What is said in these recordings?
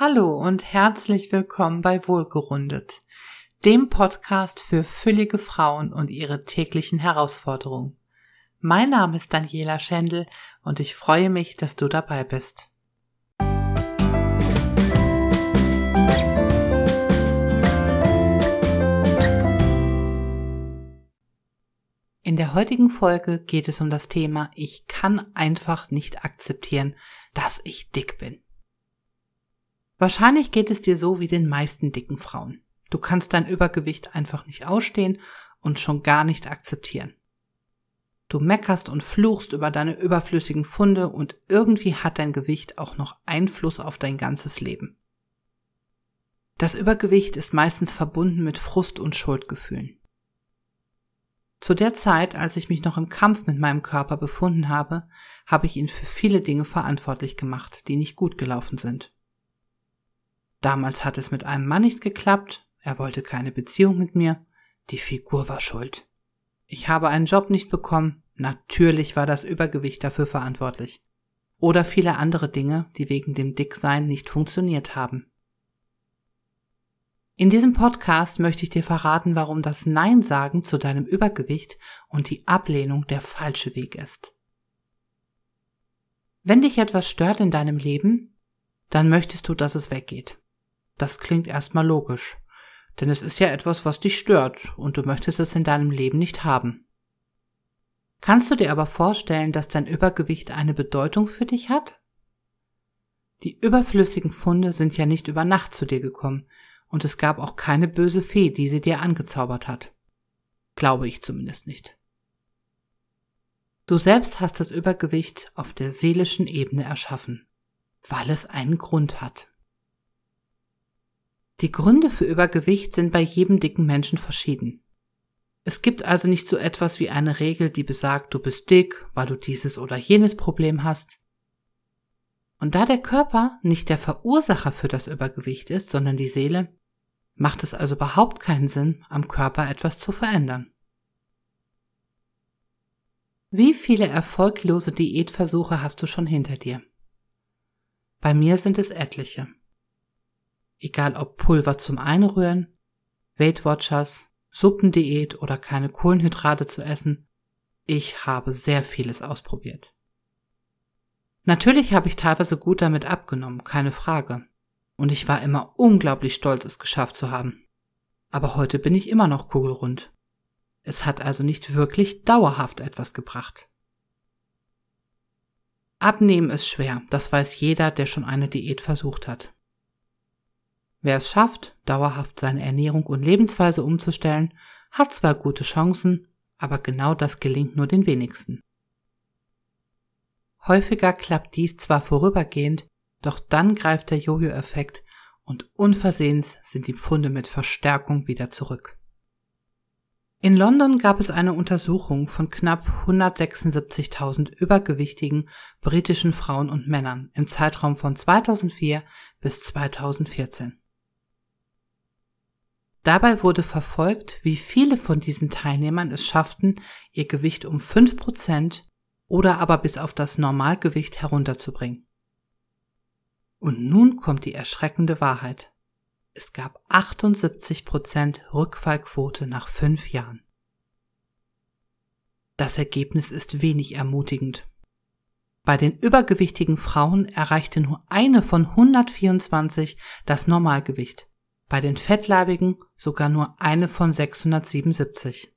Hallo und herzlich willkommen bei Wohlgerundet, dem Podcast für füllige Frauen und ihre täglichen Herausforderungen. Mein Name ist Daniela Schendl und ich freue mich, dass du dabei bist. In der heutigen Folge geht es um das Thema Ich kann einfach nicht akzeptieren, dass ich dick bin. Wahrscheinlich geht es dir so wie den meisten dicken Frauen. Du kannst dein Übergewicht einfach nicht ausstehen und schon gar nicht akzeptieren. Du meckerst und fluchst über deine überflüssigen Funde und irgendwie hat dein Gewicht auch noch Einfluss auf dein ganzes Leben. Das Übergewicht ist meistens verbunden mit Frust und Schuldgefühlen. Zu der Zeit, als ich mich noch im Kampf mit meinem Körper befunden habe, habe ich ihn für viele Dinge verantwortlich gemacht, die nicht gut gelaufen sind. Damals hat es mit einem Mann nicht geklappt, er wollte keine Beziehung mit mir, die Figur war schuld. Ich habe einen Job nicht bekommen, natürlich war das Übergewicht dafür verantwortlich. Oder viele andere Dinge, die wegen dem Dicksein nicht funktioniert haben. In diesem Podcast möchte ich dir verraten, warum das Nein sagen zu deinem Übergewicht und die Ablehnung der falsche Weg ist. Wenn dich etwas stört in deinem Leben, dann möchtest du, dass es weggeht. Das klingt erstmal logisch. Denn es ist ja etwas, was dich stört und du möchtest es in deinem Leben nicht haben. Kannst du dir aber vorstellen, dass dein Übergewicht eine Bedeutung für dich hat? Die überflüssigen Funde sind ja nicht über Nacht zu dir gekommen und es gab auch keine böse Fee, die sie dir angezaubert hat. Glaube ich zumindest nicht. Du selbst hast das Übergewicht auf der seelischen Ebene erschaffen, weil es einen Grund hat. Die Gründe für Übergewicht sind bei jedem dicken Menschen verschieden. Es gibt also nicht so etwas wie eine Regel, die besagt, du bist dick, weil du dieses oder jenes Problem hast. Und da der Körper nicht der Verursacher für das Übergewicht ist, sondern die Seele, macht es also überhaupt keinen Sinn, am Körper etwas zu verändern. Wie viele erfolglose Diätversuche hast du schon hinter dir? Bei mir sind es etliche egal ob Pulver zum Einrühren, Weight Watchers, Suppendiät oder keine Kohlenhydrate zu essen. Ich habe sehr vieles ausprobiert. Natürlich habe ich teilweise gut damit abgenommen, keine Frage. Und ich war immer unglaublich stolz, es geschafft zu haben. Aber heute bin ich immer noch kugelrund. Es hat also nicht wirklich dauerhaft etwas gebracht. Abnehmen ist schwer, das weiß jeder, der schon eine Diät versucht hat. Wer es schafft, dauerhaft seine Ernährung und Lebensweise umzustellen, hat zwar gute Chancen, aber genau das gelingt nur den wenigsten. Häufiger klappt dies zwar vorübergehend, doch dann greift der Jojo-Effekt und unversehens sind die Pfunde mit Verstärkung wieder zurück. In London gab es eine Untersuchung von knapp 176.000 übergewichtigen britischen Frauen und Männern im Zeitraum von 2004 bis 2014. Dabei wurde verfolgt, wie viele von diesen Teilnehmern es schafften, ihr Gewicht um 5% oder aber bis auf das Normalgewicht herunterzubringen. Und nun kommt die erschreckende Wahrheit. Es gab 78% Rückfallquote nach fünf Jahren. Das Ergebnis ist wenig ermutigend. Bei den übergewichtigen Frauen erreichte nur eine von 124 das Normalgewicht bei den Fettleibigen sogar nur eine von 677.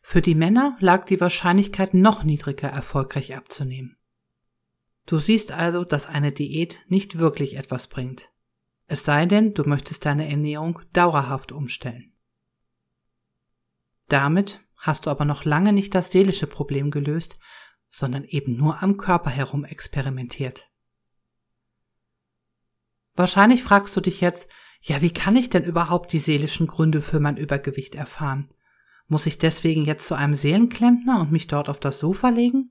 Für die Männer lag die Wahrscheinlichkeit noch niedriger erfolgreich abzunehmen. Du siehst also, dass eine Diät nicht wirklich etwas bringt. Es sei denn, du möchtest deine Ernährung dauerhaft umstellen. Damit hast du aber noch lange nicht das seelische Problem gelöst, sondern eben nur am Körper herum experimentiert. Wahrscheinlich fragst du dich jetzt, ja, wie kann ich denn überhaupt die seelischen Gründe für mein Übergewicht erfahren? Muss ich deswegen jetzt zu einem Seelenklempner und mich dort auf das Sofa legen?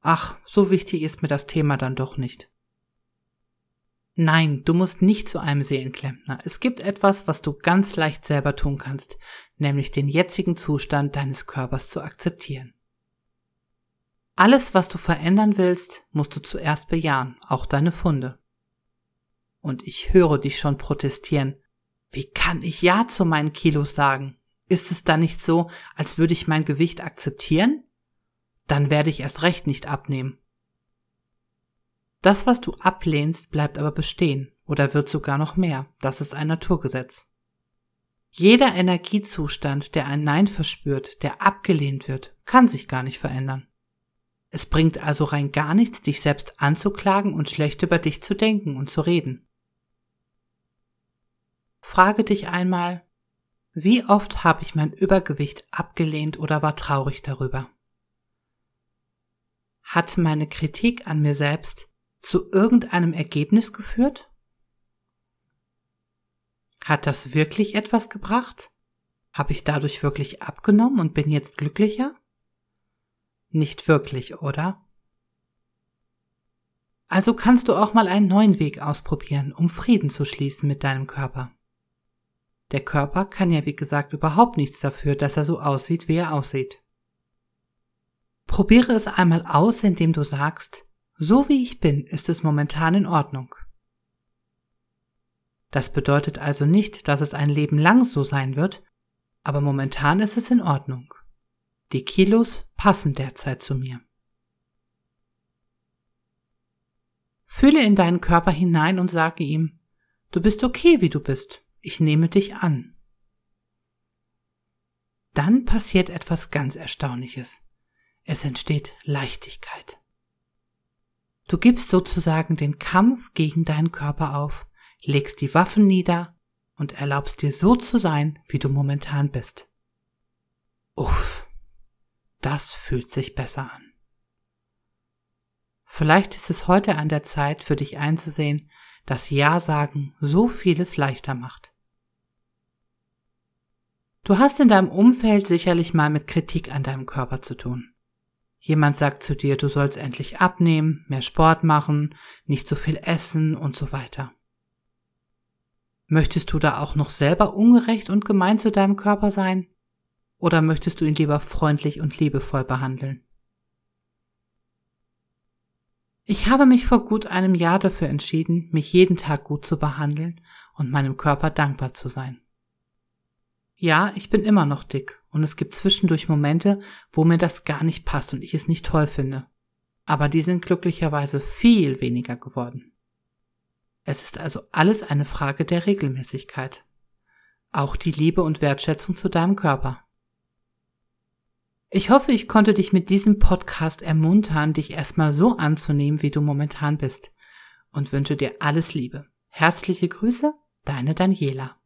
Ach, so wichtig ist mir das Thema dann doch nicht. Nein, du musst nicht zu einem Seelenklempner. Es gibt etwas, was du ganz leicht selber tun kannst, nämlich den jetzigen Zustand deines Körpers zu akzeptieren. Alles, was du verändern willst, musst du zuerst bejahen, auch deine Funde. Und ich höre dich schon protestieren. Wie kann ich Ja zu meinen Kilos sagen? Ist es da nicht so, als würde ich mein Gewicht akzeptieren? Dann werde ich erst recht nicht abnehmen. Das, was du ablehnst, bleibt aber bestehen oder wird sogar noch mehr. Das ist ein Naturgesetz. Jeder Energiezustand, der ein Nein verspürt, der abgelehnt wird, kann sich gar nicht verändern. Es bringt also rein gar nichts, dich selbst anzuklagen und schlecht über dich zu denken und zu reden. Frage dich einmal, wie oft habe ich mein Übergewicht abgelehnt oder war traurig darüber? Hat meine Kritik an mir selbst zu irgendeinem Ergebnis geführt? Hat das wirklich etwas gebracht? Habe ich dadurch wirklich abgenommen und bin jetzt glücklicher? Nicht wirklich, oder? Also kannst du auch mal einen neuen Weg ausprobieren, um Frieden zu schließen mit deinem Körper. Der Körper kann ja wie gesagt überhaupt nichts dafür, dass er so aussieht, wie er aussieht. Probiere es einmal aus, indem du sagst, so wie ich bin, ist es momentan in Ordnung. Das bedeutet also nicht, dass es ein Leben lang so sein wird, aber momentan ist es in Ordnung. Die Kilos passen derzeit zu mir. Fühle in deinen Körper hinein und sage ihm, du bist okay, wie du bist. Ich nehme dich an. Dann passiert etwas ganz Erstaunliches. Es entsteht Leichtigkeit. Du gibst sozusagen den Kampf gegen deinen Körper auf legst die Waffen nieder und erlaubst dir so zu sein, wie du momentan bist. Uff, das fühlt sich besser an. Vielleicht ist es heute an der Zeit für dich einzusehen, dass Ja sagen so vieles leichter macht. Du hast in deinem Umfeld sicherlich mal mit Kritik an deinem Körper zu tun. Jemand sagt zu dir, du sollst endlich abnehmen, mehr Sport machen, nicht so viel essen und so weiter. Möchtest du da auch noch selber ungerecht und gemein zu deinem Körper sein? Oder möchtest du ihn lieber freundlich und liebevoll behandeln? Ich habe mich vor gut einem Jahr dafür entschieden, mich jeden Tag gut zu behandeln und meinem Körper dankbar zu sein. Ja, ich bin immer noch dick und es gibt zwischendurch Momente, wo mir das gar nicht passt und ich es nicht toll finde. Aber die sind glücklicherweise viel weniger geworden. Es ist also alles eine Frage der Regelmäßigkeit. Auch die Liebe und Wertschätzung zu deinem Körper. Ich hoffe, ich konnte dich mit diesem Podcast ermuntern, dich erstmal so anzunehmen, wie du momentan bist und wünsche dir alles Liebe. Herzliche Grüße, deine Daniela.